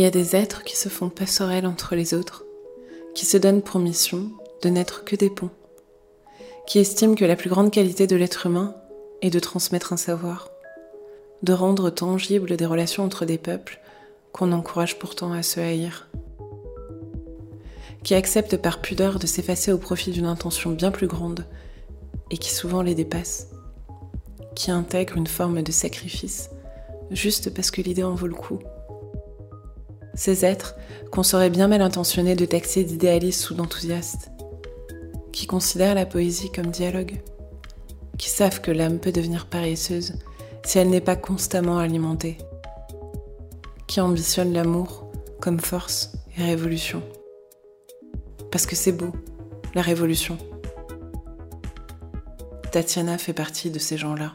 Il y a des êtres qui se font passerelles entre les autres, qui se donnent pour mission de n'être que des ponts, qui estiment que la plus grande qualité de l'être humain est de transmettre un savoir, de rendre tangibles des relations entre des peuples qu'on encourage pourtant à se haïr, qui acceptent par pudeur de s'effacer au profit d'une intention bien plus grande et qui souvent les dépasse, qui intègrent une forme de sacrifice juste parce que l'idée en vaut le coup ces êtres qu'on serait bien mal intentionnés de taxer d'idéalistes ou d'enthousiastes, qui considèrent la poésie comme dialogue, qui savent que l'âme peut devenir paresseuse si elle n'est pas constamment alimentée, qui ambitionnent l'amour comme force et révolution. Parce que c'est beau, la révolution. Tatiana fait partie de ces gens-là.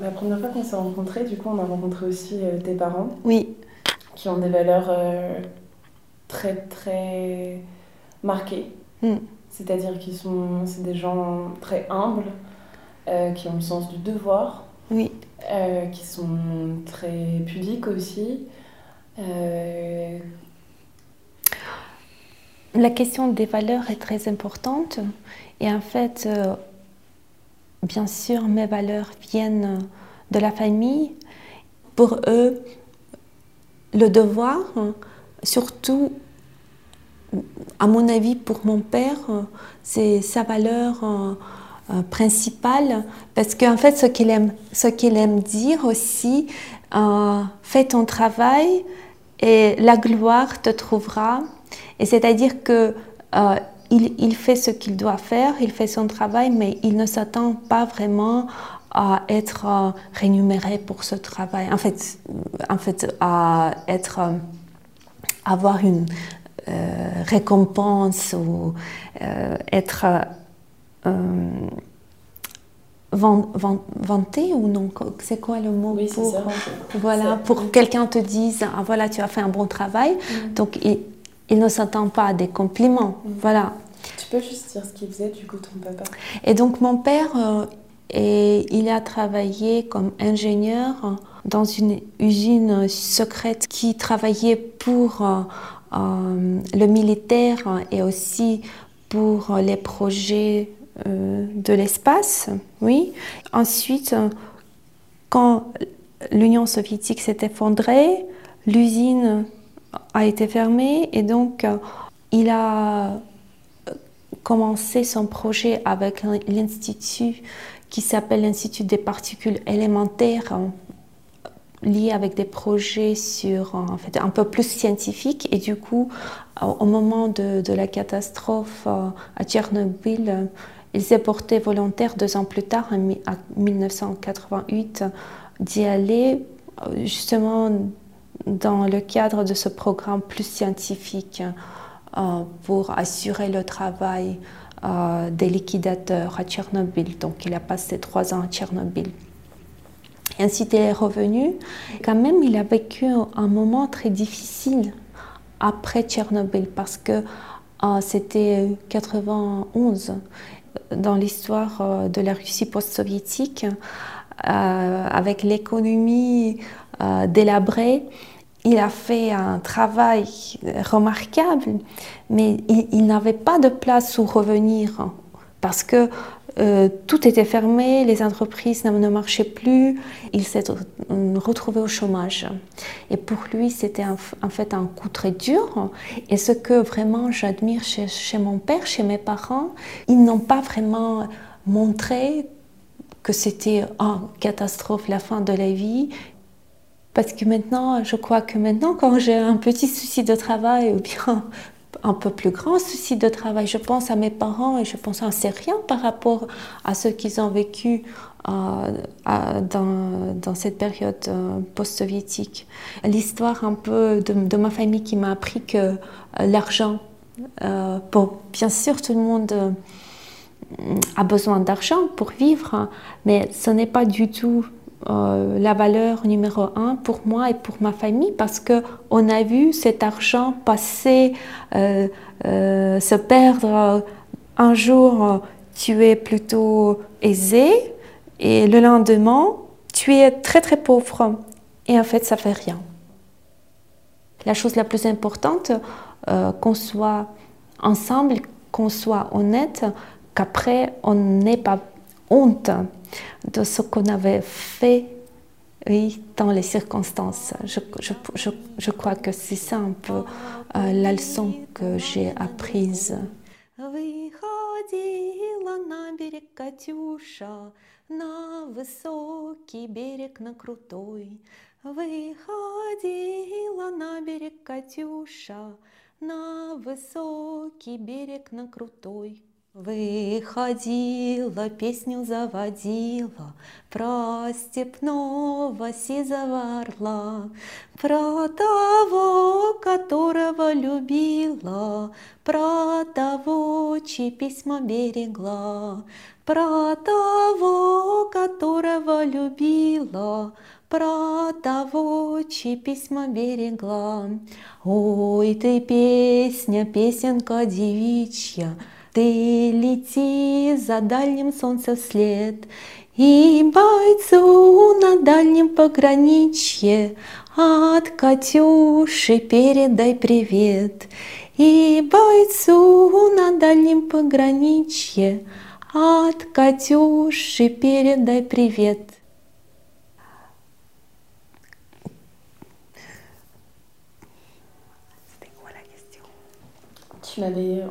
La première fois qu'on s'est rencontrés, du coup, on a rencontré aussi euh, tes parents. Oui. Qui ont des valeurs euh, très, très marquées. Mm. C'est-à-dire qu'ils sont c'est des gens très humbles, euh, qui ont le sens du devoir. Oui. qui sont très pudiques aussi. La question des valeurs est très importante. Et en fait, bien sûr, mes valeurs viennent de la famille. Pour eux, le devoir, surtout, à mon avis, pour mon père, c'est sa valeur euh, principale, parce qu'en fait, ce qu'il aime, ce aime dire aussi, euh, fais ton travail et la gloire te trouvera. Et c'est-à-dire que euh, il, fait ce qu'il doit faire, il fait son travail, mais il ne s'attend pas vraiment à être euh, rémunéré pour ce travail. En fait, en fait à être, euh, avoir une euh, récompense ou être vanté ou non? C'est quoi le mot pour voilà pour quelqu'un te dise ah voilà tu as fait un bon travail mm. donc il, il ne s'attend pas à des compliments. Mm. Voilà. Tu peux juste dire ce qu'il faisait du coup ton papa Et donc mon père, et il a travaillé comme ingénieur dans une usine secrète qui travaillait pour euh, euh, le militaire et aussi pour les projets de l'espace. Oui. Ensuite, quand l'Union soviétique s'est effondrée, l'usine a été fermé et donc euh, il a euh, commencé son projet avec l'institut qui s'appelle l'Institut des particules élémentaires euh, lié avec des projets sur en fait un peu plus scientifiques. Et du coup au moment de, de la catastrophe à Tchernobyl il s'est porté volontaire deux ans plus tard en 1988 d'y aller justement dans le cadre de ce programme plus scientifique euh, pour assurer le travail euh, des liquidateurs à Tchernobyl. Donc il a passé trois ans à Tchernobyl. Et ensuite il est revenu. Quand même, il a vécu un moment très difficile après Tchernobyl parce que euh, c'était 91 dans l'histoire de la Russie post-soviétique. avec l'économie délabrée, il a fait un travail remarquable, mais il, n'avait pas de place où revenir parce que euh, tout était fermé, les entreprises ne marchaient plus, il s'est retrouvé au chômage. Et pour lui, c'était en fait un coup très dur. Et ce que vraiment j'admire chez, chez, mon père, chez mes parents, ils n'ont pas vraiment montré que c'était une catastrophe, la fin de la vie. Parce que maintenant, je crois que maintenant, quand j'ai un petit souci de travail ou bien un peu plus grand souci de travail, je pense à mes parents et je pense à c'est rien par rapport à ce qu'ils ont vécu euh, dans, cette période euh, post-soviétique. L'histoire un peu de, ma famille qui m'a appris que euh, l'argent, bon, bien sûr, tout le monde a besoin d'argent pour vivre, mais ce n'est pas du tout euh, la valeur numéro un pour moi et pour ma famille parce que on a vu cet argent passer, euh, euh, se perdre. Un jour, tu es plutôt aisé et le lendemain, tu es très très pauvre et en fait, ça fait rien. La chose la plus importante, qu'on soit ensemble, qu'on soit honnête, qu'après on n'ait pas honte de ce qu'on avait fait oui, dans les circonstances. Je, je, je, je crois que c'est ça un peu euh, la leçon que j'ai apprise. Выходила на берег Катюша, на высокий берег, на крутой. Выходила на берег Катюша, на высокий берег, на крутой. Выходила, песню заводила Про степного сизого орла, Про того, которого любила, Про того, чьи письма берегла, Про того, которого любила, про того, чьи письма берегла. Ой, ты песня, песенка девичья, ты лети за дальним солнцем вслед, И бойцу на дальнем пограничье От Катюши передай привет. И бойцу на дальнем пограничье От Катюши передай привет.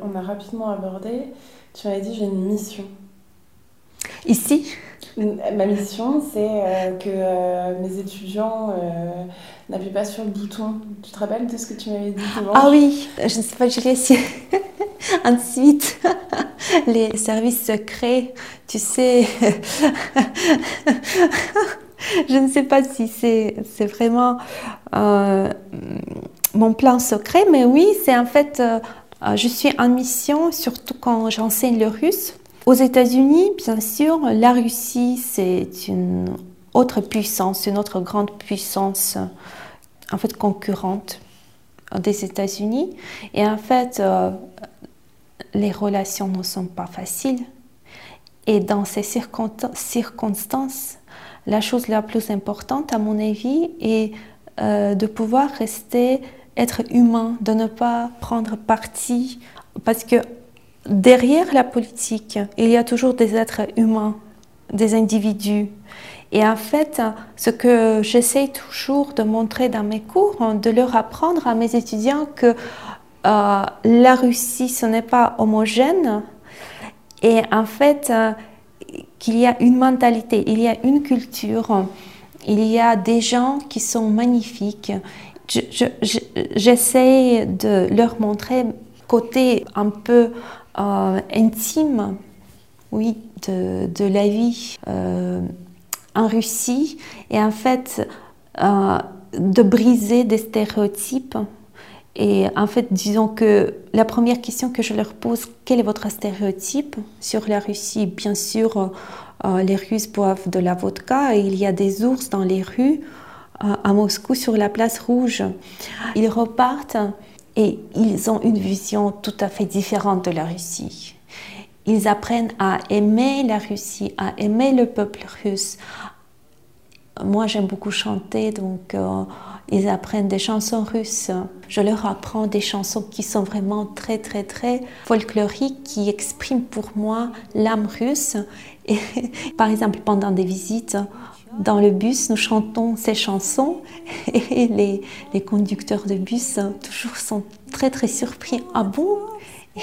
On a rapidement abordé, tu m'avais dit j'ai une mission. Ici? Ma mission, c'est euh, que euh, mes étudiants euh, n'appuient pas sur le bouton. Tu te rappelles de ce que tu m'avais dit Ah oui, je ne sais pas, je l'ai Ensuite, les services secrets, tu sais, je ne sais pas si c'est vraiment mon plan secret, mais oui, c'est en fait euh, je suis en mission, surtout quand j'enseigne le russe. Aux États-Unis, bien sûr, la Russie, c'est une autre puissance, une autre grande puissance, en fait, concurrente des États-Unis. Et en fait, euh, les relations ne sont pas faciles. Et dans ces circonstances, la chose la plus importante, à mon avis, est euh, de pouvoir rester être humain, de ne pas prendre parti, parce que derrière la politique, il y a toujours des êtres humains, des individus. Et en fait, ce que j'essaie toujours de montrer dans mes cours, de leur apprendre à mes étudiants que euh, la Russie, ce n'est pas homogène, et en fait, euh, qu'il y a une mentalité, il y a une culture, il y a des gens qui sont magnifiques, j'essaie de leur montrer côté un peu euh, intime, oui, de, de la vie euh, en Russie. Et en fait euh, de briser des stéréotypes. Et en fait, disons que la première question que je leur pose, quel est votre stéréotype sur la Russie? Bien sûr, les Russes boivent de la vodka et il y a des ours dans les rues à Moscou sur la place rouge. Ils repartent et ils ont une vision tout à fait différente de la Russie. Ils apprennent à aimer la Russie, à aimer le peuple russe. Moi, j'aime beaucoup chanter, donc euh, ils apprennent des chansons russes. Je leur apprends des chansons qui sont vraiment très, très, très folkloriques, qui expriment pour moi l'âme russe. Par exemple, pendant des visites, dans le bus, nous chantons ces chansons et les, les conducteurs de bus toujours sont très très surpris. Ah bon?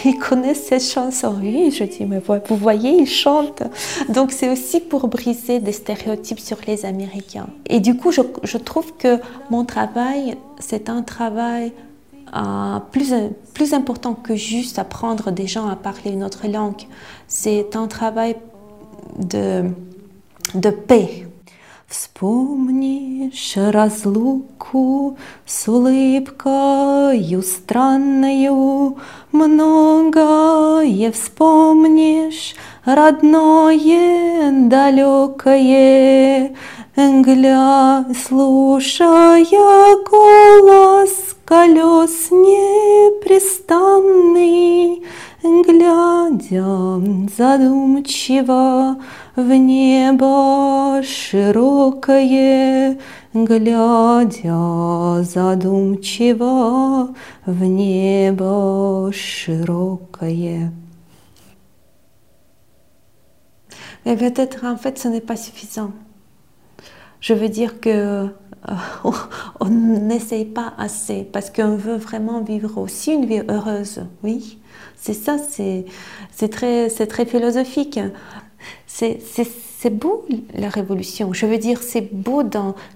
Ils connaissent ces chansons. Oui, je dis, mais vous voyez, ils chantent. Donc c'est aussi pour briser des stéréotypes sur les Américains. Et du coup, je, je trouve que mon travail, c'est un travail euh, plus, plus important que juste apprendre des gens à parler une autre langue. C'est un travail de, de paix. Вспомнишь разлуку с улыбкою странною, Многое вспомнишь, родное, далекое, Гля, слушая голос колес непрестанный, Глядя задумчиво в небо широкое, Глядя задумчиво в небо широкое. Mais peut-être en fait ce n'est pas suffisant. Je veux dire que euh, on n'essaye pas assez parce qu'on veut vraiment vivre aussi une vie heureuse. Oui, c'est ça, c'est très, très philosophique. C'est beau la révolution. Je veux dire, c'est beau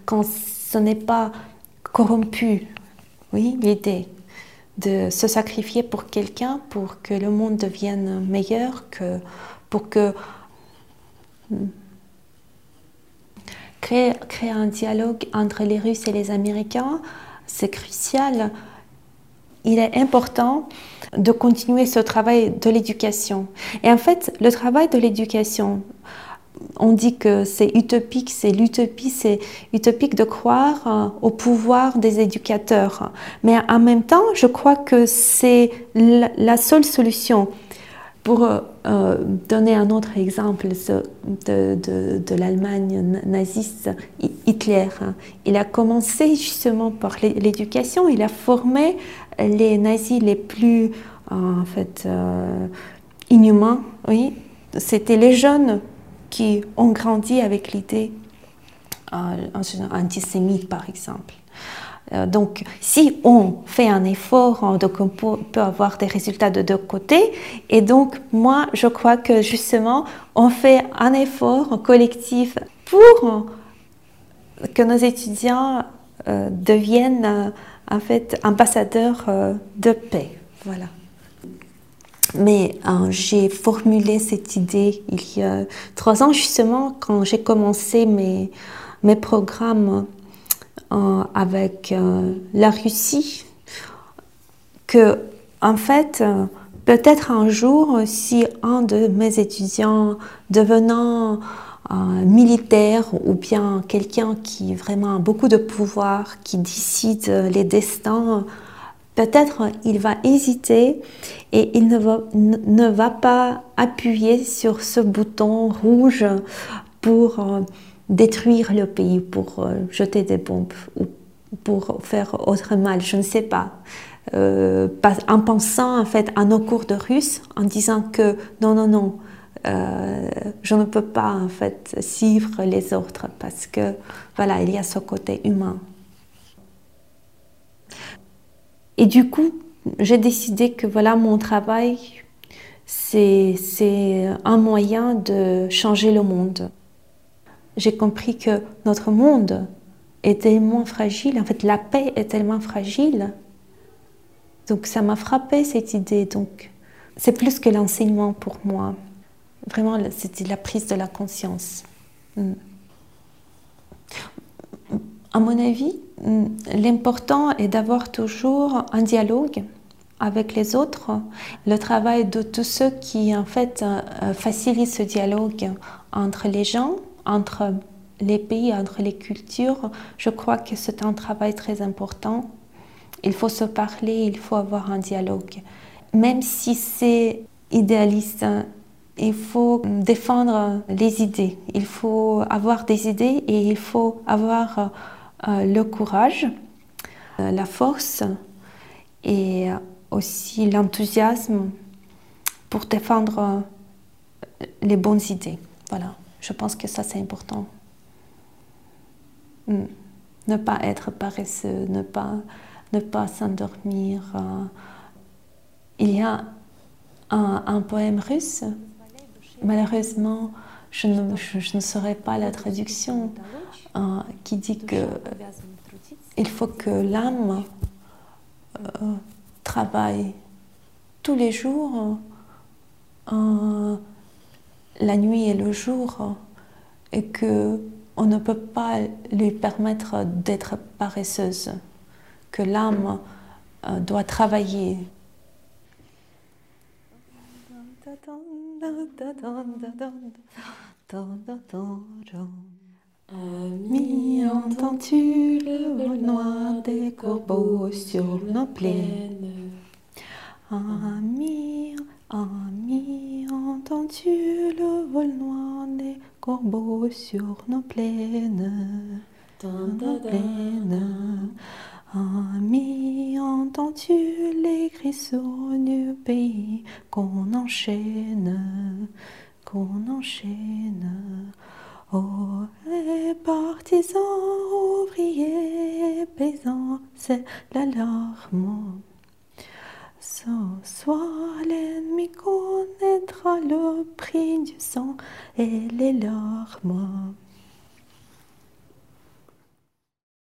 quand ce n'est pas corrompu. Oui, l'idée de se sacrifier pour quelqu'un pour que le monde devienne meilleur, que, pour que Créer, un dialogue entre les Russes et les Américains, c'est crucial. Il est important de continuer ce travail de l'éducation. Et en fait, le travail de l'éducation, on dit que c'est utopique, c'est l'utopie, c'est utopique de croire euh, au pouvoir des éducateurs. Mais en même temps, je crois que c'est la seule solution. Pour euh, donner un autre exemple de, l'Allemagne naziste, Hitler, hein. il a commencé justement par l'éducation, il a formé les nazis les plus en fait euh, inhumains. Oui, c'était les jeunes qui ont grandi avec l'idée euh, antisémite, par exemple. Euh, donc, si on fait un effort, hein, on peut avoir des résultats de deux côtés. Et donc, moi, je crois que justement, on fait un effort collectif pour que nos étudiants euh, deviennent euh, en fait ambassadeurs de paix. Voilà. Mais j'ai formulé cette idée il y a trois ans, justement, quand j'ai commencé mes, mes programmes euh, avec euh, la Russie que, en fait, euh, peut-être un jour, si un de mes étudiants devenant militaire ou bien quelqu'un qui vraiment a beaucoup de pouvoir, qui décide les destins, peut-être il va hésiter et il ne va, ne va pas appuyer sur ce bouton rouge pour détruire le pays pour euh, jeter des bombes ou pour faire autre mal, je ne sais pas. Euh, en pensant en fait à nos cours de russe, en disant que non, non, non, euh, je ne peux pas en fait suivre les autres parce que voilà, il y a ce côté humain. Et du coup, j'ai décidé que voilà, mon travail, c'est un moyen de changer le monde j'ai compris que notre monde est tellement fragile, en fait la paix est tellement fragile. Donc ça m'a frappé cette idée. Donc c'est plus que l'enseignement pour moi. Vraiment, c'était la prise de la conscience. Hmm. À mon avis, hmm, l'important est d'avoir toujours un dialogue avec les autres, le travail de tous ceux qui en fait euh, facilitent ce dialogue entre les gens, entre les pays, entre les cultures, je crois que c'est un travail très important. Il faut se parler, il faut avoir un dialogue. Même si c'est idéaliste, il faut défendre les idées. Il faut avoir des idées et il faut avoir euh, le courage, euh, la force et aussi l'enthousiasme pour défendre les bonnes idées. Voilà. Je pense que ça, c'est important. Hmm. Ne pas être paresseux, ne pas, s'endormir. Euh. Il y a un, poème russe, malheureusement, je ne, je, ne saurais pas la traduction, euh, qui dit que il faut que l'âme euh, travaille tous les jours la nuit et le jour et que on ne peut pas lui permettre d'être paresseuse, que l'âme euh, doit travailler. Ami, entends-tu le des corbeaux sur nos plaines? Ami, ami, entends-tu le vol noir des corbeaux sur nos plaines? Dans nos plaines. Ami, entends-tu les crissons du pays qu'on enchaîne, qu'on enchaîne? Oh, les partisans, ouvriers, paysans, c'est connaîtra le prix du sang et les larmes.